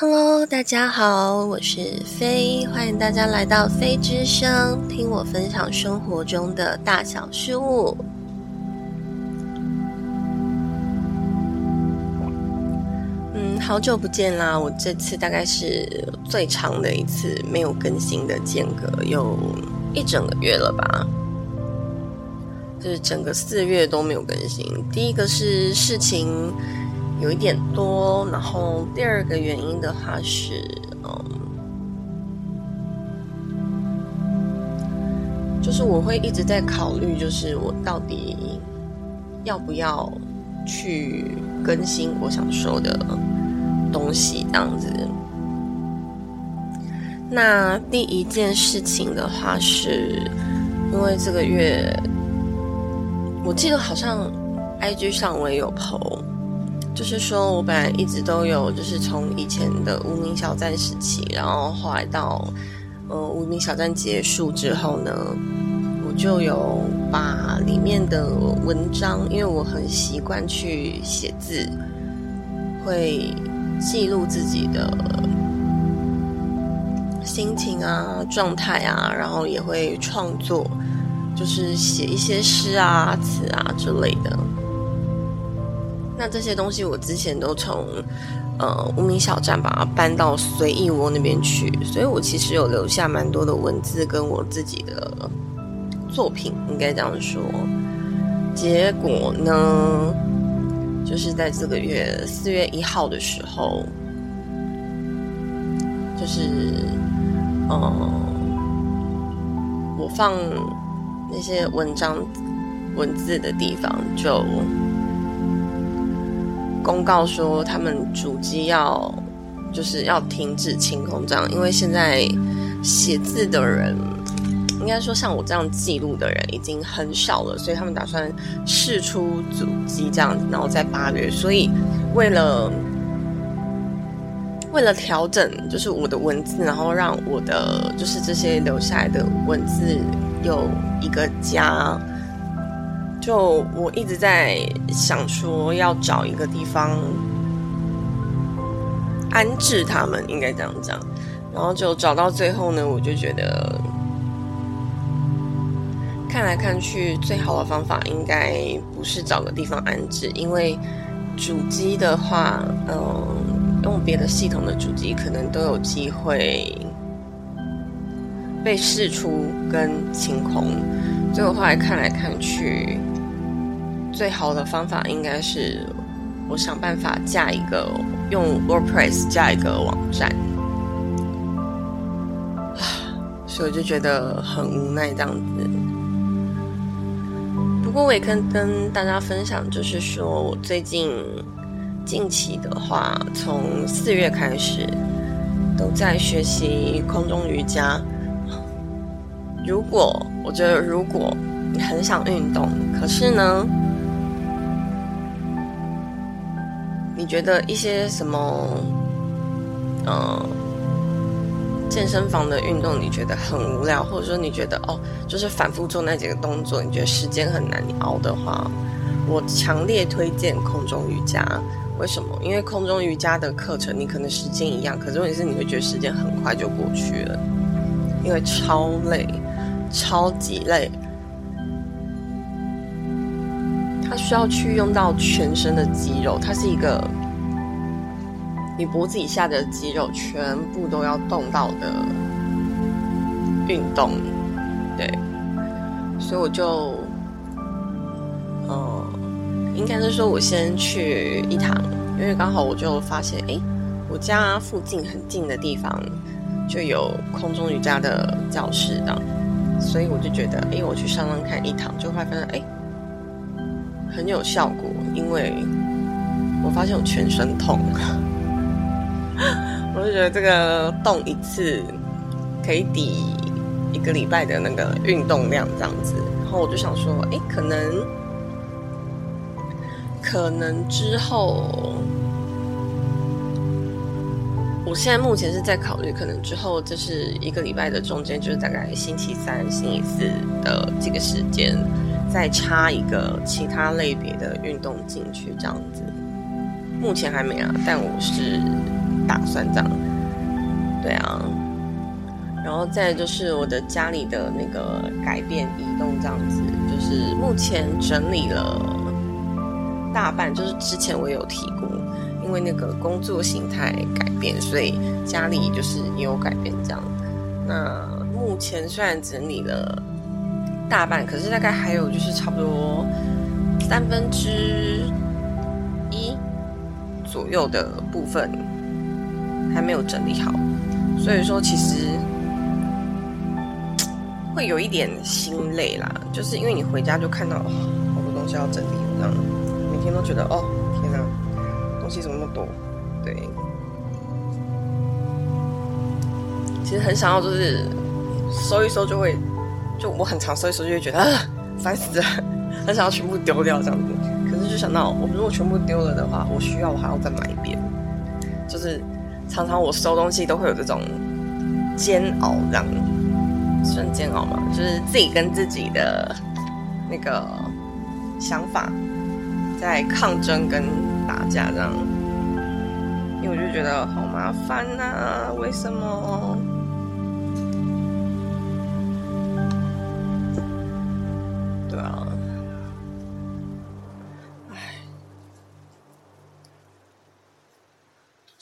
Hello，大家好，我是飞，欢迎大家来到飞之声，听我分享生活中的大小事物。嗯，好久不见啦！我这次大概是最长的一次没有更新的间隔，有一整个月了吧？就是整个四月都没有更新。第一个是事情。有一点多，然后第二个原因的话是，嗯，就是我会一直在考虑，就是我到底要不要去更新我想说的东西，这样子。那第一件事情的话，是因为这个月，我记得好像 IG 上我也有 PO。就是说，我本来一直都有，就是从以前的无名小站时期，然后后来到，呃，无名小站结束之后呢，我就有把里面的文章，因为我很习惯去写字，会记录自己的心情啊、状态啊，然后也会创作，就是写一些诗啊、词啊之类的。那这些东西我之前都从呃无名小站把它搬到随意窝那边去，所以我其实有留下蛮多的文字跟我自己的作品，应该这样说。结果呢，就是在这个月四月一号的时候，就是呃，我放那些文章文字的地方就。公告说，他们主机要就是要停止清空这样，因为现在写字的人，应该说像我这样记录的人已经很少了，所以他们打算试出主机这样，然后在八月，所以为了为了调整，就是我的文字，然后让我的就是这些留下来的文字有一个家。就我一直在想说要找一个地方安置他们，应该这样讲。然后就找到最后呢，我就觉得看来看去，最好的方法应该不是找个地方安置，因为主机的话，嗯，用别的系统的主机可能都有机会被试出跟清空。最后后来看来看去。最好的方法应该是，我想办法架一个用 WordPress 架一个网站，所以我就觉得很无奈这样子。不过我也跟跟大家分享，就是说我最近近期的话，从四月开始都在学习空中瑜伽。如果我觉得如果你很想运动，可是呢？觉得一些什么，呃，健身房的运动你觉得很无聊，或者说你觉得哦，就是反复做那几个动作，你觉得时间很难熬的话，我强烈推荐空中瑜伽。为什么？因为空中瑜伽的课程你可能时间一样，可是问题是你会觉得时间很快就过去了，因为超累，超级累。它需要去用到全身的肌肉，它是一个你脖子以下的肌肉全部都要动到的运动，对，所以我就，嗯，应该是说我先去一堂，因为刚好我就发现，哎，我家附近很近的地方就有空中瑜伽的教室的，所以我就觉得，哎，我去上上看一堂，就会发现，哎。很有效果，因为我发现我全身痛，我就觉得这个动一次可以抵一个礼拜的那个运动量这样子，然后我就想说，哎，可能可能之后，我现在目前是在考虑，可能之后就是一个礼拜的中间，就是大概星期三、星期四的这个时间。再插一个其他类别的运动进去，这样子，目前还没啊，但我是打算这样。对啊，然后再就是我的家里的那个改变移动这样子，就是目前整理了大半，就是之前我有提过，因为那个工作形态改变，所以家里就是也有改变这样。那目前虽然整理了大半，可是大概还有就是差不多三分之一左右的部分还没有整理好，所以说其实会有一点心累啦，就是因为你回家就看到好多东西要整理，这样每天都觉得哦天哪，东西怎么那么多？对。其实很想要，就是收一收就会，就我很常收一收就会觉得啊，烦死了，很想要全部丢掉这样子。可是就想到，我如果全部丢了的话，我需要我还要再买一遍。就是常常我收东西都会有这种煎熬，这样算煎熬吗？就是自己跟自己的那个想法在抗争跟打架这样。因为我就觉得好麻烦呐，为什么？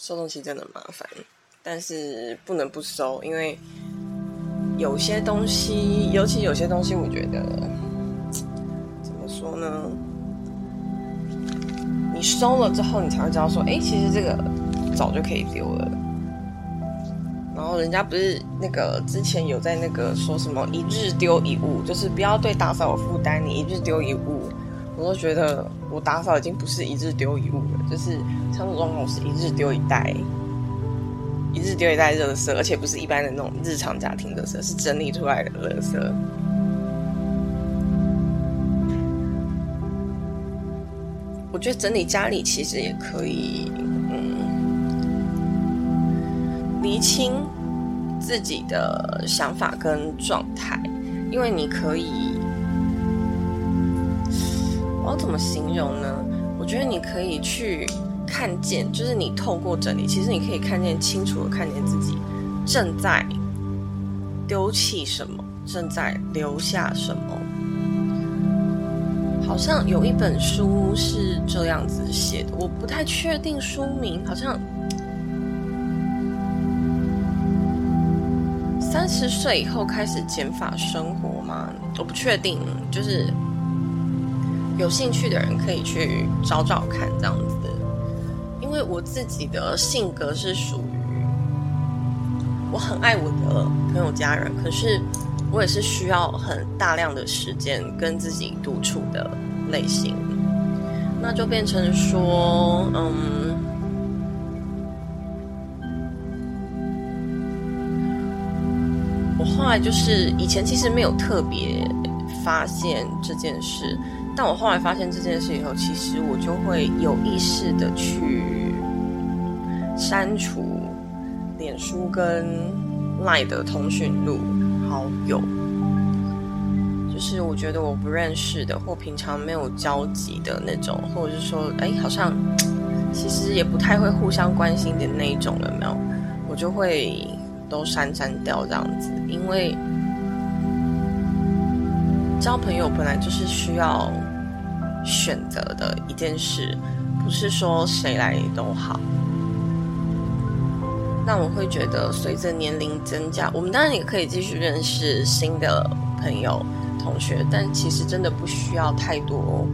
收东西真的麻烦，但是不能不收，因为有些东西，尤其有些东西，我觉得怎么说呢？你收了之后，你才会知道说，哎，其实这个早就可以丢了。然后人家不是那个之前有在那个说什么一日丢一物，就是不要对打扫有负担，你一日丢一物。我都觉得我打扫已经不是一日丢一物了，就是差不多我是一日丢一袋，一日丢一袋垃圾，而且不是一般的那种日常家庭垃圾，是整理出来的垃圾。我觉得整理家里其实也可以，嗯，厘清自己的想法跟状态，因为你可以。怎么形容呢？我觉得你可以去看见，就是你透过整理，其实你可以看见清楚的看见自己正在丢弃什么，正在留下什么。好像有一本书是这样子写的，我不太确定书名，好像三十岁以后开始减法生活吗？我不确定，就是。有兴趣的人可以去找找看，这样子。因为我自己的性格是属于我很爱我的朋友家人，可是我也是需要很大量的时间跟自己独处的类型。那就变成说，嗯，我后来就是以前其实没有特别发现这件事。但我后来发现这件事以后，其实我就会有意识的去删除脸书跟赖的通讯录好友，就是我觉得我不认识的或平常没有交集的那种，或者是说，哎，好像其实也不太会互相关心的那一种，有没有？我就会都删删掉这样子，因为交朋友本来就是需要。选择的一件事，不是说谁来都好。那我会觉得，随着年龄增加，我们当然也可以继续认识新的朋友、同学，但其实真的不需要太多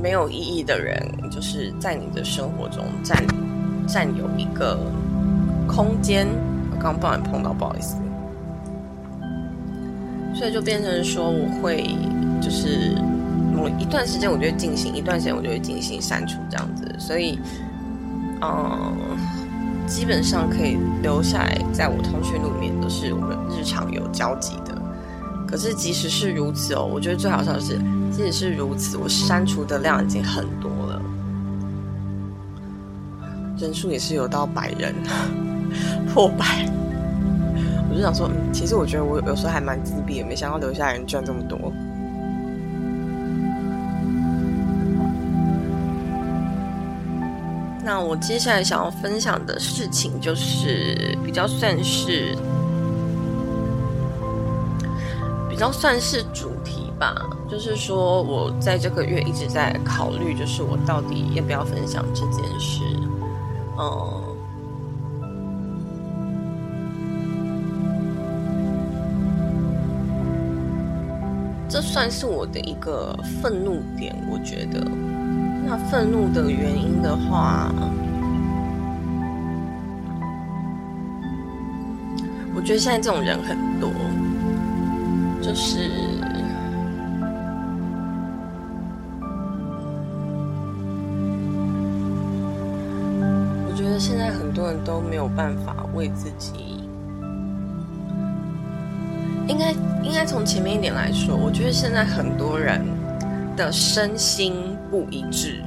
没有意义的人，就是在你的生活中占占有一个空间。我刚不小心碰到，不好意思。所以就变成说，我会就是。某一段时间我就会进行，一段时间我就会进行删除这样子，所以，嗯，基本上可以留下来在我通讯录里面都是我们日常有交集的。可是即使是如此哦，我觉得最好笑的是，即使是如此，我删除的量已经很多了，人数也是有到百人 破百。我就想说，嗯，其实我觉得我有时候还蛮自闭的，没想到留下人居然这么多。那我接下来想要分享的事情，就是比较算是比较算是主题吧。就是说我在这个月一直在考虑，就是我到底要不要分享这件事。嗯，这算是我的一个愤怒点，我觉得。那愤怒的原因的话，我觉得现在这种人很多，就是我觉得现在很多人都没有办法为自己，应该应该从前面一点来说，我觉得现在很多人的身心。不一致，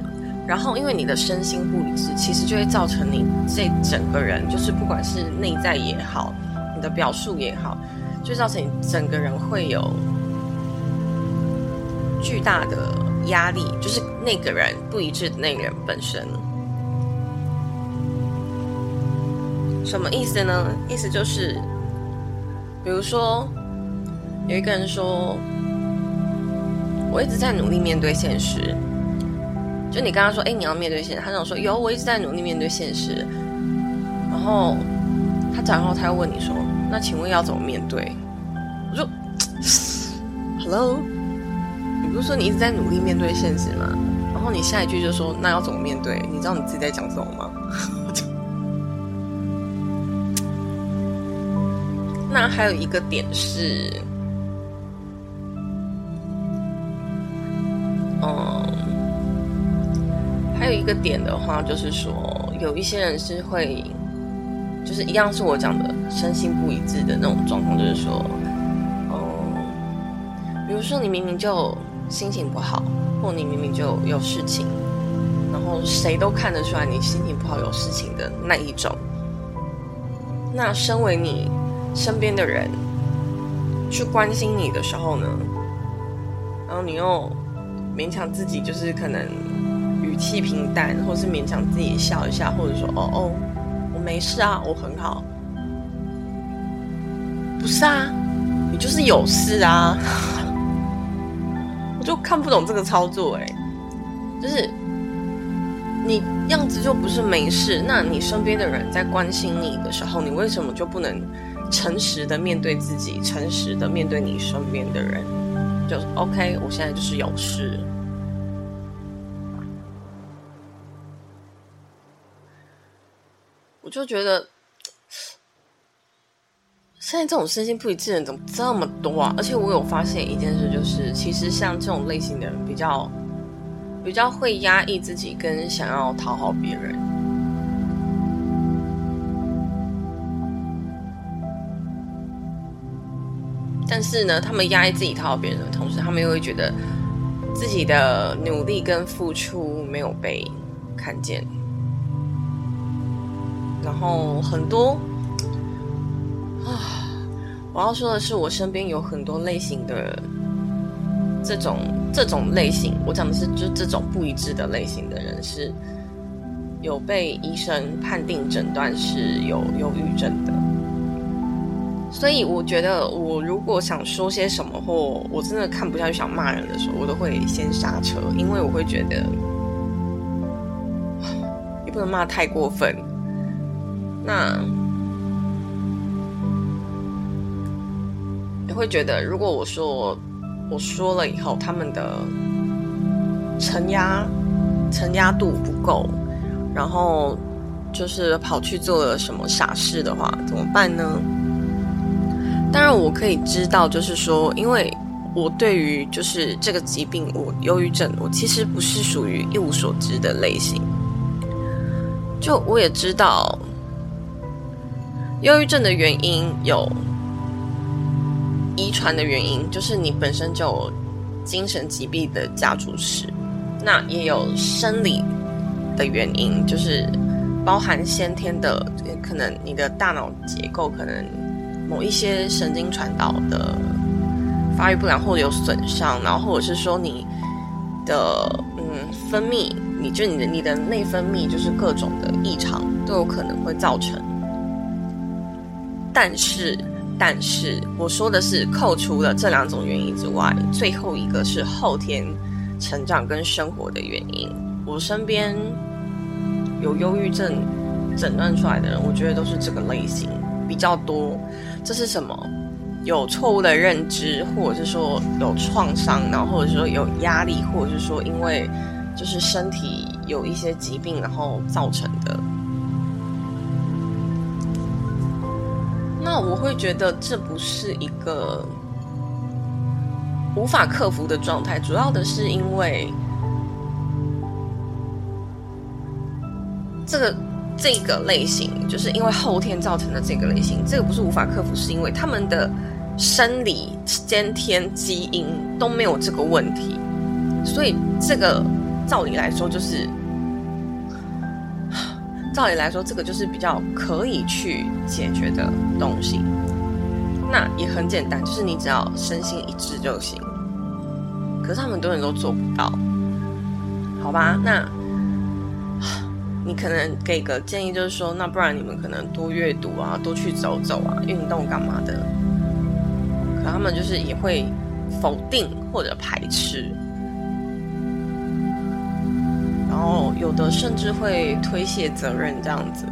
然后因为你的身心不一致，其实就会造成你这整个人，就是不管是内在也好，你的表述也好，就造成你整个人会有巨大的压力，就是那个人不一致的那个人本身，什么意思呢？意思就是，比如说有一个人说，我一直在努力面对现实。就你刚刚说，哎，你要面对现实，他想说有，我一直在努力面对现实。然后他然后他又问你说，那请问要怎么面对？我说，Hello，你不是说你一直在努力面对现实吗？然后你下一句就说，那要怎么面对？你知道你自己在讲什么吗？那还有一个点是。个点的话，就是说有一些人是会，就是一样是我讲的身心不一致的那种状况，就是说，嗯，比如说你明明就心情不好，或你明明就有事情，然后谁都看得出来你心情不好、有事情的那一种，那身为你身边的人去关心你的时候呢，然后你又勉强自己，就是可能。气平淡，或是勉强自己笑一下，或者说哦哦，我没事啊，我很好。不是啊，你就是有事啊。我就看不懂这个操作，哎，就是你样子就不是没事，那你身边的人在关心你的时候，你为什么就不能诚实的面对自己，诚实的面对你身边的人？就 OK，我现在就是有事。就觉得，现在这种身心不一致的人怎么这么多啊？而且我有发现一件事，就是其实像这种类型的人，比较比较会压抑自己，跟想要讨好别人。但是呢，他们压抑自己讨好别人的同时，他们又会觉得自己的努力跟付出没有被看见。然后很多啊，我要说的是，我身边有很多类型的这种这种类型，我讲的是就这种不一致的类型的人，是有被医生判定诊断是有忧郁症的。所以我觉得，我如果想说些什么，或我真的看不下去想骂人的时候，我都会先刹车，因为我会觉得也不能骂太过分。那你会觉得，如果我说我说了以后，他们的承压承压度不够，然后就是跑去做了什么傻事的话，怎么办呢？当然，我可以知道，就是说，因为我对于就是这个疾病，我忧郁症，我其实不是属于一无所知的类型，就我也知道。忧郁症的原因有遗传的原因，就是你本身就有精神疾病的家族史；那也有生理的原因，就是包含先天的，可能你的大脑结构可能某一些神经传导的发育不良或者有损伤，然后或者是说你的嗯分泌你就你的你的内分泌就是各种的异常都有可能会造成。但是，但是我说的是扣除了这两种原因之外，最后一个是后天成长跟生活的原因。我身边有忧郁症诊断出来的人，我觉得都是这个类型比较多。这是什么？有错误的认知，或者是说有创伤，然后或者说有压力，或者是说因为就是身体有一些疾病，然后造成的。那我会觉得这不是一个无法克服的状态，主要的是因为这个这个类型，就是因为后天造成的这个类型，这个不是无法克服，是因为他们的生理先天基因都没有这个问题，所以这个照理来说就是。照理来说，这个就是比较可以去解决的东西。那也很简单，就是你只要身心一致就行。可是他们很多人都做不到，好吧？那你可能给个建议，就是说，那不然你们可能多阅读啊，多去走走啊，运动干嘛的？可他们就是也会否定或者排斥。然后有的甚至会推卸责任这样子，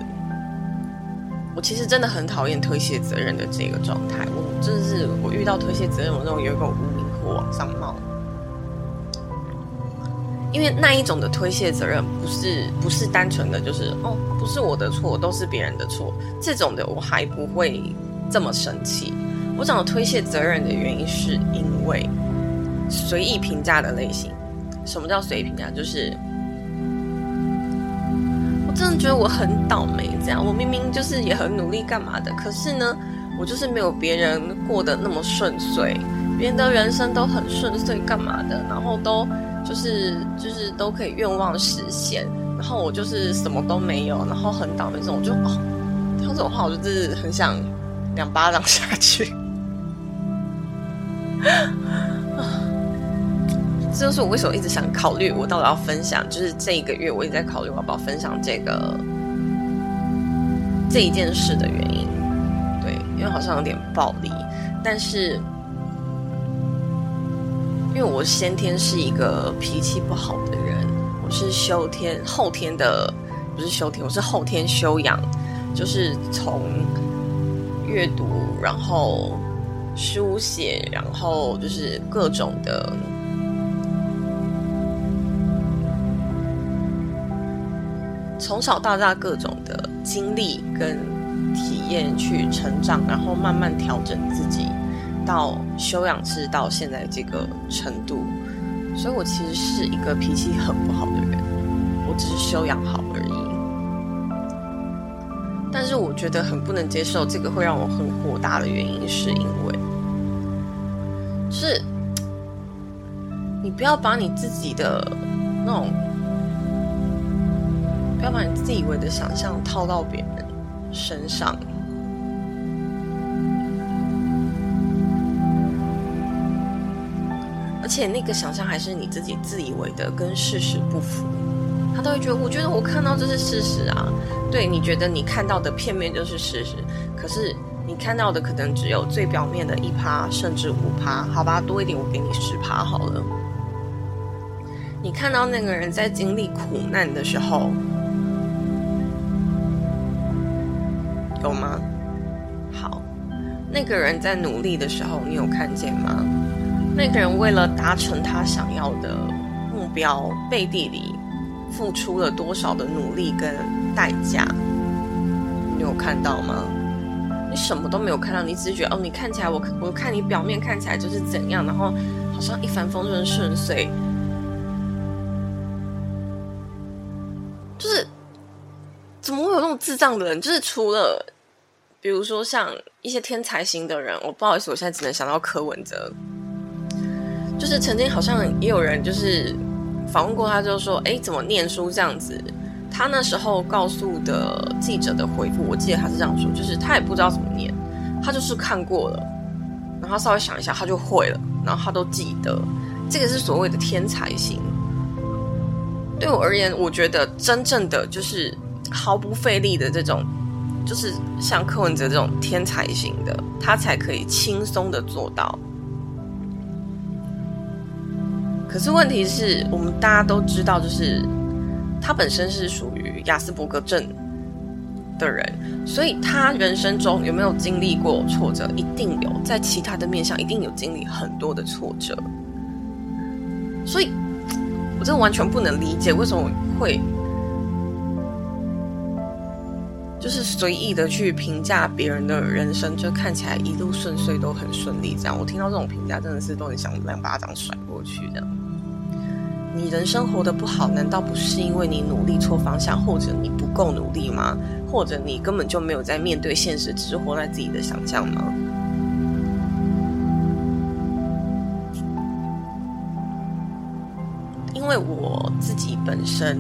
我其实真的很讨厌推卸责任的这个状态。我真的是我遇到推卸责任，我那种有一个无名火往上冒。因为那一种的推卸责任，不是不是单纯的就是哦，不是我的错，都是别人的错。这种的我还不会这么生气。我讲的推卸责任的原因，是因为随意评价的类型。什么叫随意评价？就是。真的觉得我很倒霉，这样我明明就是也很努力干嘛的，可是呢，我就是没有别人过得那么顺遂，别人的人生都很顺遂干嘛的，然后都就是就是都可以愿望实现，然后我就是什么都没有，然后很倒霉，这种就哦，听这种话我就是很想两巴掌下去。这就是我为什么一直想考虑，我到底要分享，就是这一个月我也在考虑我要不要分享这个这一件事的原因。对，因为好像有点暴力，但是因为我先天是一个脾气不好的人，我是修天后天的，不是修天，我是后天修养，就是从阅读，然后书写，然后就是各种的。从小到大各种的经历跟体验去成长，然后慢慢调整自己，到修养是到现在这个程度，所以我其实是一个脾气很不好的人，我只是修养好而已。但是我觉得很不能接受这个会让我很火大的原因，是因为是，你不要把你自己的那种。要把你自以为的想象套到别人身上，而且那个想象还是你自己自以为的，跟事实不符，他都会觉得，我觉得我看到这是事实啊。对你觉得你看到的片面就是事实，可是你看到的可能只有最表面的一趴，甚至五趴，好吧，多一点我给你十趴好了。你看到那个人在经历苦难的时候。那个人在努力的时候，你有看见吗？那个人为了达成他想要的目标，背地里付出了多少的努力跟代价？你有看到吗？你什么都没有看到，你只是觉得哦，你看起来我我看你表面看起来就是怎样，然后好像一帆风顺顺遂，就是。怎么会有那种智障的人？就是除了，比如说像一些天才型的人，我不好意思，我现在只能想到柯文哲。就是曾经好像也有人就是访问过他，就说：“哎，怎么念书这样子？”他那时候告诉的记者的回复，我记得他是这样说：“就是他也不知道怎么念，他就是看过了，然后稍微想一下，他就会了，然后他都记得。这个是所谓的天才型。对我而言，我觉得真正的就是毫不费力的这种，就是像柯文哲这种天才型的，他才可以轻松的做到。可是问题是我们大家都知道，就是他本身是属于亚斯伯格症的人，所以他人生中有没有经历过挫折？一定有，在其他的面向一定有经历很多的挫折。所以，我真的完全不能理解为什么会就是随意的去评价别人的人生，就看起来一路顺遂都很顺利。这样，我听到这种评价，真的是都很想两巴掌甩过去。的。你人生活得不好，难道不是因为你努力错方向，或者你不够努力吗？或者你根本就没有在面对现实，只是活在自己的想象吗？因为我自己本身，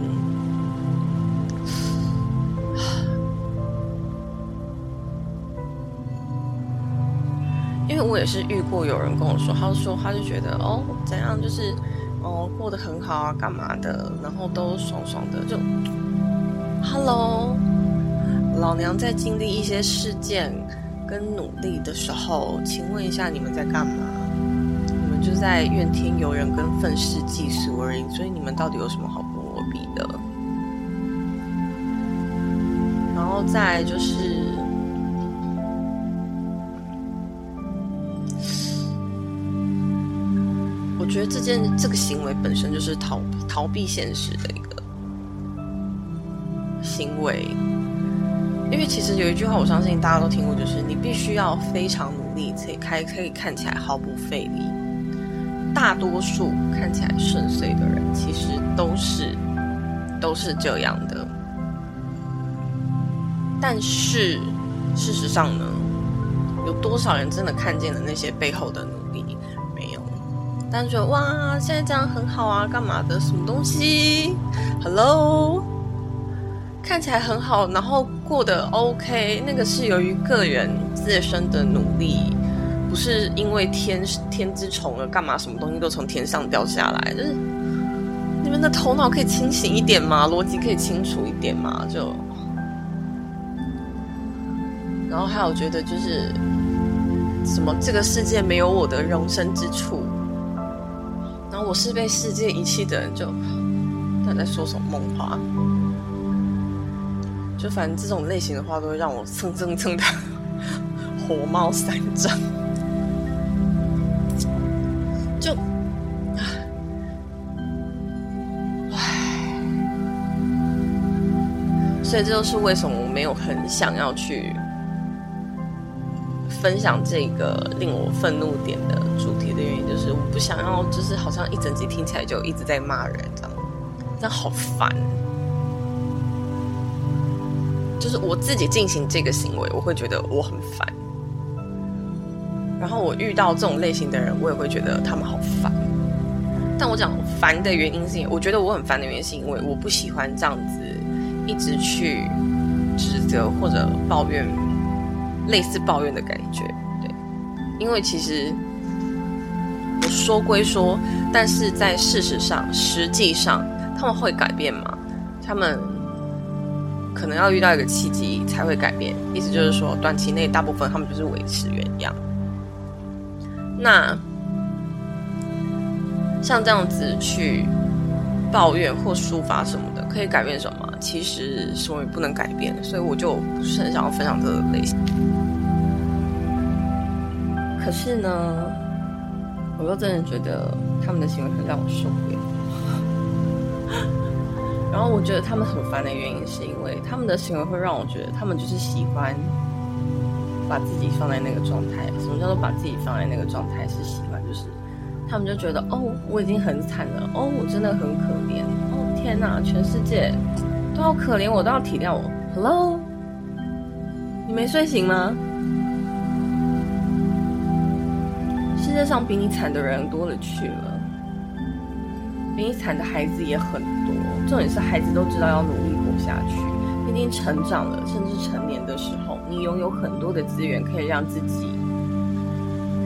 为我也是遇过有人跟我说，他说他就觉得哦，怎样就是。哦，过得很好啊，干嘛的？然后都爽爽的，就，Hello，老娘在经历一些事件跟努力的时候，请问一下你们在干嘛？你们就在怨天尤人跟愤世嫉俗而已，所以你们到底有什么好跟我比的？然后再就是。我觉得这件这个行为本身就是逃逃避现实的一个行为，因为其实有一句话，我相信大家都听过，就是你必须要非常努力才开可以看起来毫不费力。大多数看起来顺遂的人，其实都是都是这样的。但是事实上呢，有多少人真的看见了那些背后的努？但是觉得哇，现在这样很好啊，干嘛的？什么东西？Hello，看起来很好，然后过得 OK，那个是由于个人自身的努力，不是因为天天之虫而，干嘛？什么东西都从天上掉下来？就是你们的头脑可以清醒一点吗？逻辑可以清楚一点吗？就，然后还有觉得就是什么，这个世界没有我的容身之处。我是被世界遗弃的人，就他在说什么梦话？就反正这种类型的话，都会让我蹭蹭蹭的 火冒三丈。就，唉，所以这就是为什么我没有很想要去。分享这个令我愤怒点的主题的原因，就是我不想要，就是好像一整集听起来就一直在骂人，这样，这样好烦。就是我自己进行这个行为，我会觉得我很烦。然后我遇到这种类型的人，我也会觉得他们好烦。但我讲烦的原因是，我觉得我很烦的原因是因为我不喜欢这样子一直去指责或者抱怨。类似抱怨的感觉，对，因为其实我说归说，但是在事实上，实际上他们会改变吗？他们可能要遇到一个契机才会改变。意思就是说，短期内大部分他们就是维持原样。那像这样子去抱怨或抒发什么的，可以改变什么？其实什么也不能改变，所以我就不是很想要分享这个类型。可是呢，我又真的觉得他们的行为很让我受不了。然后我觉得他们很烦的原因，是因为他们的行为会让我觉得他们就是喜欢把自己放在那个状态。什么叫做把自己放在那个状态？是喜欢，就是他们就觉得哦，我已经很惨了，哦，我真的很可怜，哦，天哪，全世界。都要可怜我，都要体谅我。Hello，你没睡醒吗？世界上比你惨的人多了去了，比你惨的孩子也很多。重点是孩子都知道要努力活下去，毕竟成长了，甚至成年的时候，你拥有很多的资源可以让自己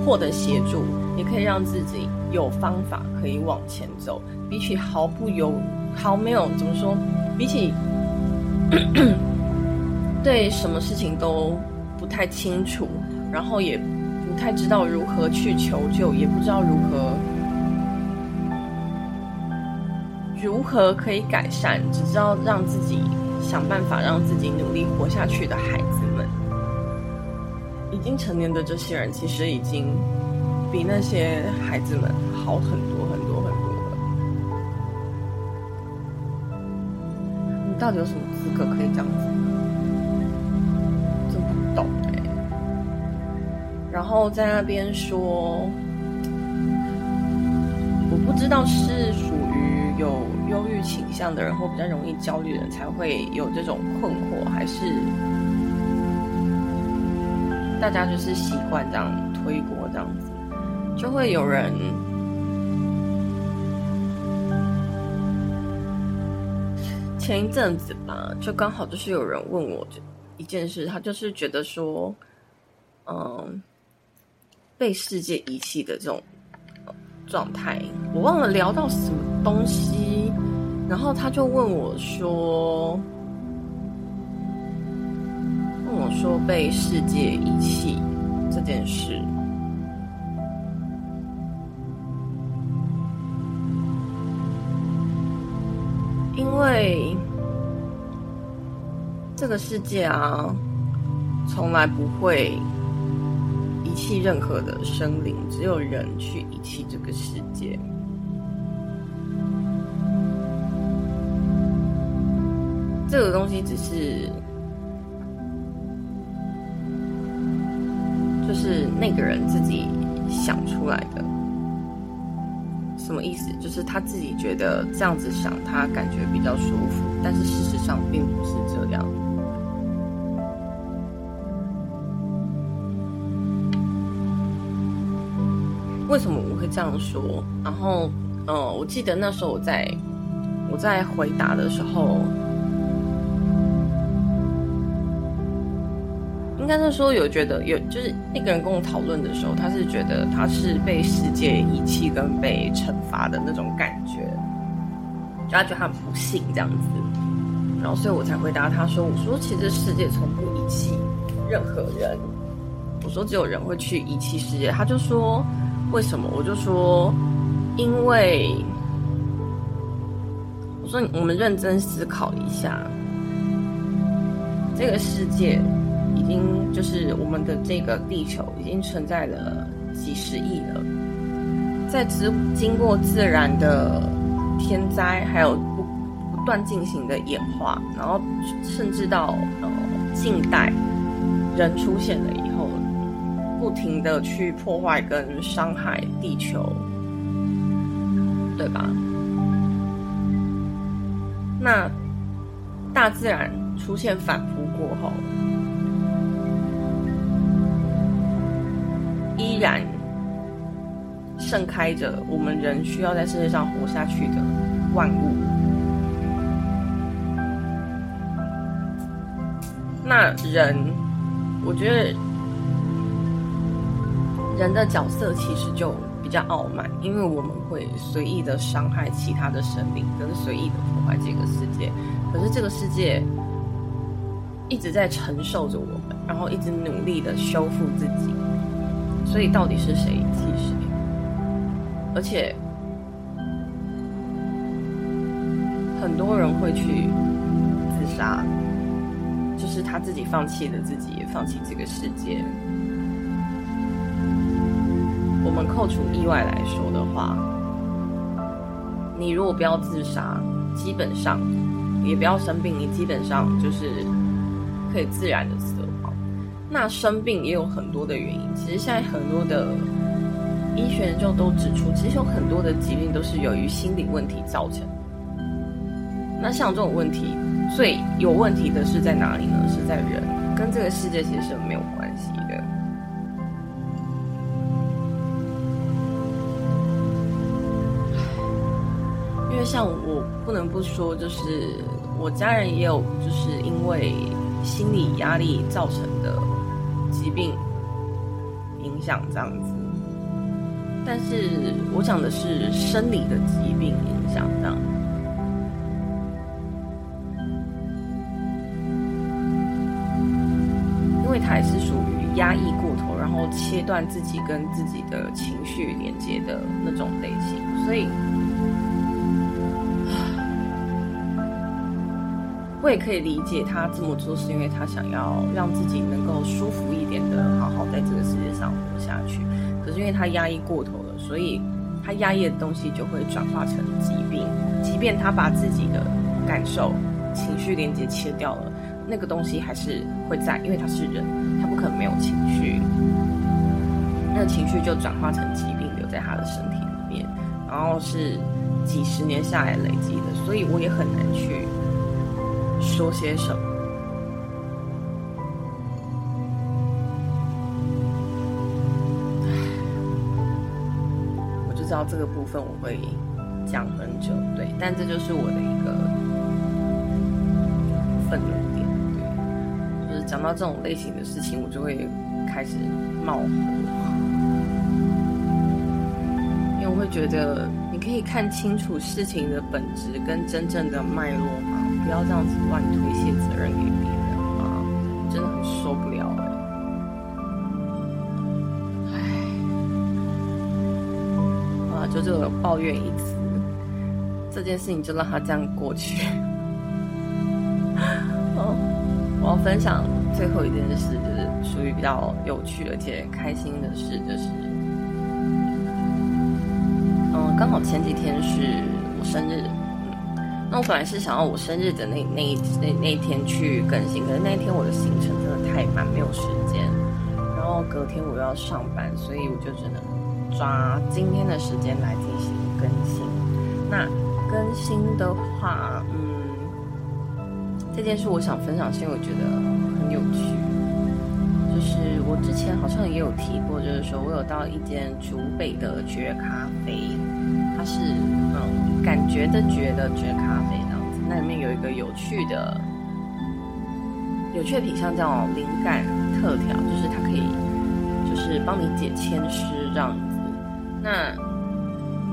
获得协助，也可以让自己有方法可以往前走。比起毫不犹豫毫没有怎么说，比起 对什么事情都不太清楚，然后也不太知道如何去求救，也不知道如何如何可以改善，只知道让自己想办法让自己努力活下去的孩子们，已经成年的这些人，其实已经比那些孩子们好很多到底有什么资格可以这样子？真不懂哎、然后在那边说，我不知道是属于有忧郁倾向的人或比较容易焦虑的人才会有这种困惑，还是大家就是习惯这样推锅这样子，就会有人。前一阵子吧，就刚好就是有人问我一件事，他就是觉得说，嗯，被世界遗弃的这种状态，我忘了聊到什么东西，然后他就问我说，问我说被世界遗弃这件事。因为这个世界啊，从来不会遗弃任何的生灵，只有人去遗弃这个世界。这个东西只是，就是那个人自己想出来的。什么意思？就是他自己觉得这样子想，他感觉比较舒服，但是事实上并不是这样。为什么我会这样说？然后，嗯，我记得那时候我在我在回答的时候，应该是说有觉得有，就是那个人跟我讨论的时候，他是觉得他是被世界遗弃跟被惩罚的那种感觉，就他觉得他很不幸这样子，然后所以我才回答他说：“我说其实世界从不遗弃任何人，我说只有人会去遗弃世界。”他就说：“为什么？”我就说：“因为我说我们认真思考一下，这个世界。”已经就是我们的这个地球已经存在了几十亿了，在之经过自然的天灾，还有不不断进行的演化，然后甚至到呃近代人出现了以后，不停的去破坏跟伤害地球，对吧？那大自然出现反扑过后。依然盛开着我们人需要在世界上活下去的万物。那人，我觉得人的角色其实就比较傲慢，因为我们会随意的伤害其他的生命，跟随意的破坏这个世界。可是这个世界一直在承受着我们，然后一直努力的修复自己。所以到底是谁遗弃谁？而且很多人会去自杀，就是他自己放弃了自己，也放弃这个世界。我们扣除意外来说的话，你如果不要自杀，基本上也不要生病，你基本上就是可以自然的死。那生病也有很多的原因，其实现在很多的医学研究都指出，其实有很多的疾病都是由于心理问题造成。那像这种问题，最有问题的是在哪里呢？是在人，跟这个世界其实是没有关系的。因为像我不能不说，就是我家人也有，就是因为心理压力造成的。疾病影响这样子，但是我讲的是生理的疾病影响这样。因为他也是属于压抑过头，然后切断自己跟自己的情绪连接的那种类型，所以。我也可以理解他这么做，是因为他想要让自己能够舒服一点的，好好在这个世界上活下去。可是因为他压抑过头了，所以他压抑的东西就会转化成疾病。即便他把自己的感受、情绪连接切掉了，那个东西还是会在，因为他是人，他不可能没有情绪。那情绪就转化成疾病，留在他的身体里面，然后是几十年下来累积的，所以我也很难去。说些什么？我就知道这个部分我会讲很久，对，但这就是我的一个愤怒点，对，就是讲到这种类型的事情，我就会开始冒火，因为我会觉得你可以看清楚事情的本质跟真正的脉络吗？不要这样子乱推卸责任给别人啊！真的很受不了哎。啊，就这个抱怨一次，这件事情就让他这样过去。哦，我要分享最后一件事，就是属于比较有趣而且开心的事，就是，嗯，刚好前几天是我生日。那我本来是想要我生日的那那那那一天去更新，可是那一天我的行程真的太满，没有时间。然后隔天我又要上班，所以我就只能抓今天的时间来进行更新。那更新的话，嗯，这件事我想分享，是因为我觉得很有趣。是我之前好像也有提过，就是说我有到一间竹北的绝咖啡。它是嗯，感觉的觉的绝咖啡这样子，那里面有一个有趣的有趣的品相叫灵感特调，就是它可以就是帮你解签诗这样子。那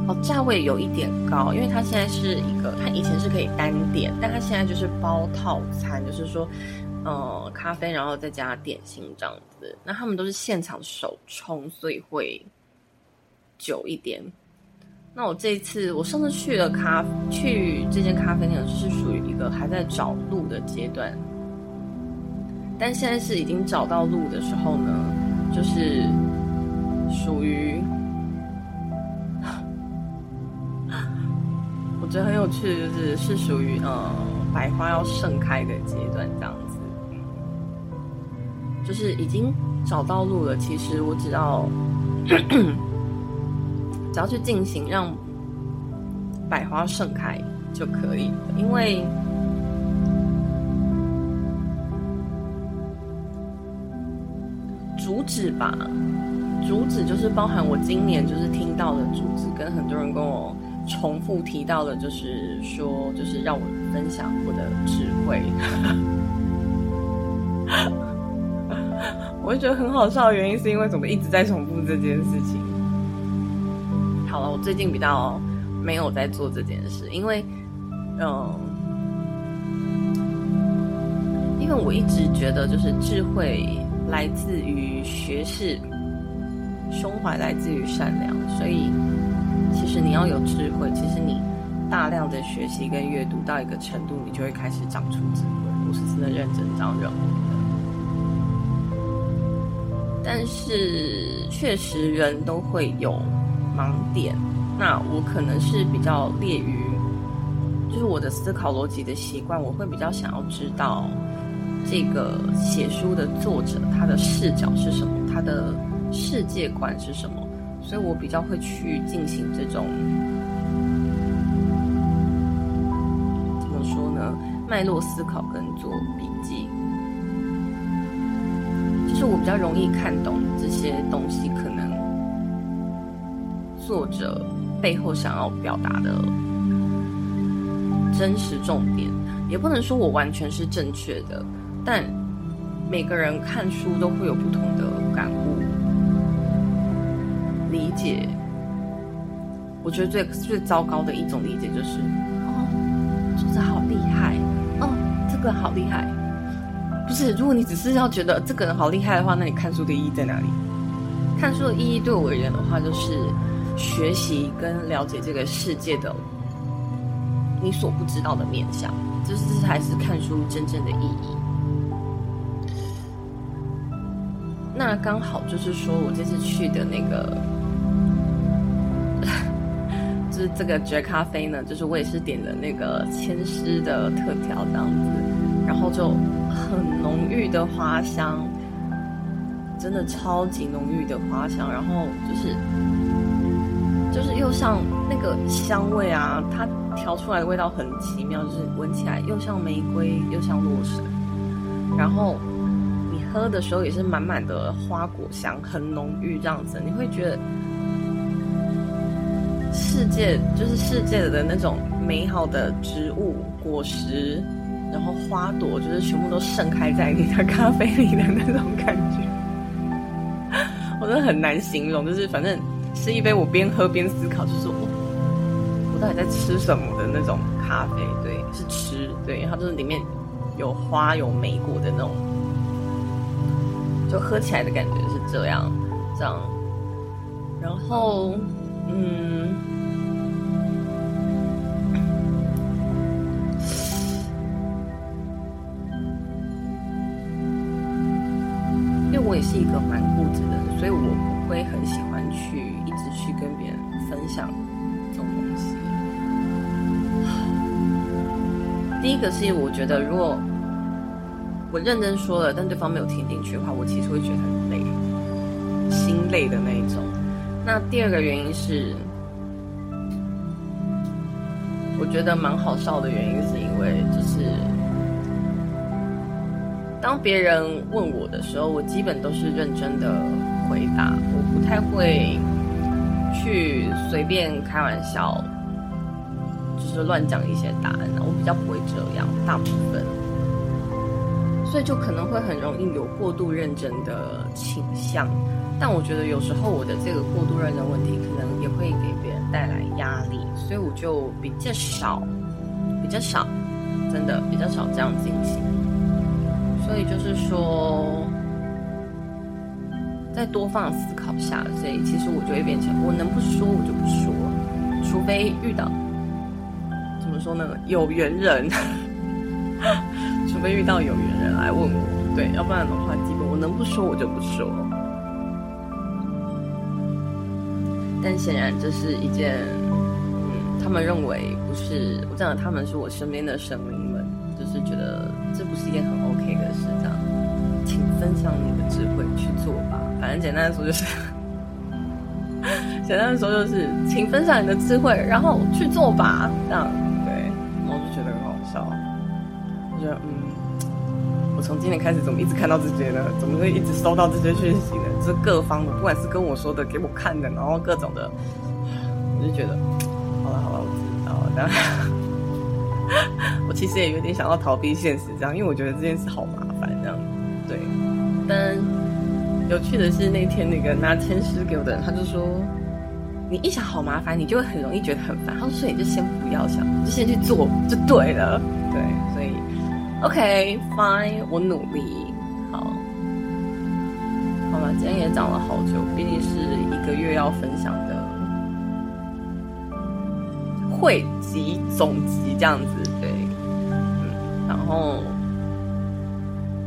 哦，价位有一点高，因为它现在是一个，它以前是可以单点，但它现在就是包套餐，就是说呃咖啡然后再加点心这样子。那他们都是现场手冲，所以会久一点。那我这一次，我上次去了咖去这间咖啡店，是属于一个还在找路的阶段。但现在是已经找到路的时候呢，就是属于我觉得很有趣，就是是属于呃百花要盛开的阶段这样子。就是已经找到路了，其实我只要。只要去进行，让百花盛开就可以了。因为主旨吧，主旨就是包含我今年就是听到的主旨，跟很多人跟我重复提到的，就是说，就是让我分享我的智慧。我会觉得很好笑的原因，是因为怎么一直在重复这件事情。好了，我最近比较没有在做这件事，因为，嗯，因为我一直觉得就是智慧来自于学识，胸怀来自于善良，所以其实你要有智慧，其实你大量的学习跟阅读到一个程度，你就会开始长出智慧。我是真的认真这样认为，但是确实人都会有。盲点，那我可能是比较劣于，就是我的思考逻辑的习惯，我会比较想要知道这个写书的作者他的视角是什么，他的世界观是什么，所以我比较会去进行这种怎么说呢，脉络思考跟做笔记，比较容易看懂这些东西，可能。作者背后想要表达的真实重点，也不能说我完全是正确的，但每个人看书都会有不同的感悟、理解我觉得最最糟糕的一种理解就是，哦，作者好厉害，哦，这个好厉害。不是，如果你只是要觉得这个人好厉害的话，那你看书的意义在哪里？看书的意义对我而言的话，就是学习跟了解这个世界的你所不知道的面相，就是这才是看书真正的意义。那刚好就是说我这次去的那个，就是这个绝咖啡呢，就是我也是点的那个千诗的特调这样子，然后就很浓郁的花香。真的超级浓郁的花香，然后就是就是又像那个香味啊，它调出来的味道很奇妙，就是闻起来又像玫瑰又像洛神，然后你喝的时候也是满满的花果香，很浓郁这样子，你会觉得世界就是世界的那种美好的植物果实，然后花朵就是全部都盛开在你的咖啡里的那种感觉。我真的很难形容，就是反正是一杯我边喝边思考，就是我我到底在吃什么的那种咖啡，对，是吃，对，它就是里面有花有莓果的那种，就喝起来的感觉是这样，这样，然后嗯。一个蛮固执的人，所以我不会很喜欢去一直去跟别人分享这种东西。第一个是我觉得，如果我认真说了，但对方没有听进去的话，我其实会觉得很累，心累的那一种。那第二个原因是，我觉得蛮好笑的原因，是因为就是。当别人问我的时候，我基本都是认真的回答，我不太会去随便开玩笑，就是乱讲一些答案。我比较不会这样，大部分，所以就可能会很容易有过度认真的倾向。但我觉得有时候我的这个过度认真问题，可能也会给别人带来压力，所以我就比较少，比较少，真的比较少这样进行。所以就是说，再多放思考下，所以其实我就会变成，我能不说我就不说，除非遇到怎么说呢？有缘人，除非遇到有缘人来问我，对，要不然的话，基本我能不说我就不说。但显然这是一件，嗯，他们认为不是，我讲的他们是我身边的神灵们，就是觉得。这不是一件很 OK，分享你的智慧去做吧。反正简单的说就是，简单的说就是，请分享你的智慧，然后去做吧。这样，对，我就觉得很好笑。我觉得，嗯，我从今年开始怎么一直看到这些呢？怎么会一直收到这些讯息呢？就是各方的，不管是跟我说的、给我看的，然后各种的，我就觉得，好了好了，我知道了，但。我其实也有点想要逃避现实，这样，因为我觉得这件事好麻烦，这样，对。但有趣的是，那天那个拿签诗给我的人，他就说：“你一想好麻烦，你就会很容易觉得很烦。”他说：“所以你就先不要想，就先去做就对了。”对，所以，OK，Fine，我努力，好，好了，今天也讲了好久，毕竟是一个月要分享的。汇集总集这样子，对，嗯，然后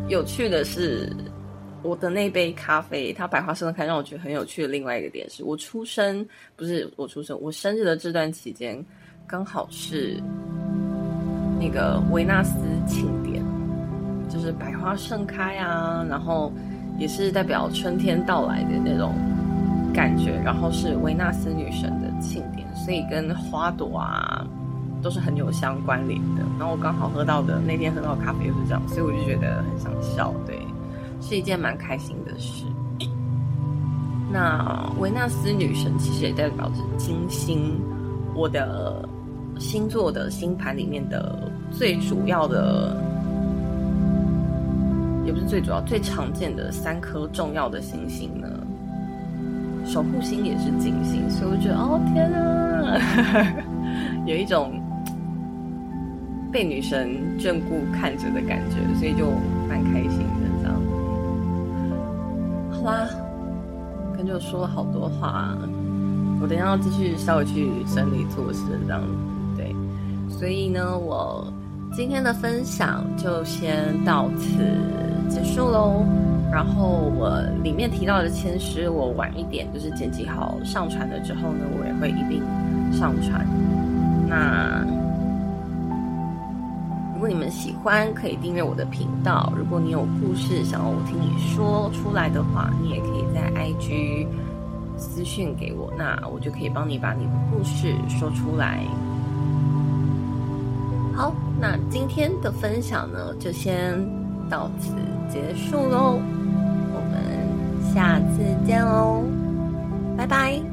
有趣的是，我的那杯咖啡，它百花盛开，让我觉得很有趣的另外一个点是，我出生不是我出生，我生日的这段期间，刚好是那个维纳斯庆典，就是百花盛开啊，然后也是代表春天到来的那种感觉，然后是维纳斯女神的庆典。所以跟花朵啊都是很有相关联的。然后我刚好喝到的那天喝到的咖啡又是这样，所以我就觉得很想笑。对，是一件蛮开心的事。那维纳斯女神其实也代表着金星，我的星座的星盘里面的最主要的，也不是最主要，最常见的三颗重要的星星呢，守护星也是金星，所以我觉得哦天啊，有一种被女神眷顾看着的感觉，所以就蛮开心就说了好多话，我等下要继续稍微去整理做事这样子，对，所以呢，我今天的分享就先到此结束喽。然后我里面提到的签诗，我晚一点就是剪辑好上传了之后呢，我也会一并上传。那你们喜欢，可以订阅我的频道。如果你有故事想要我听你说出来的话，你也可以在 IG 私讯给我，那我就可以帮你把你的故事说出来。好，那今天的分享呢，就先到此结束喽。我们下次见喽，拜拜。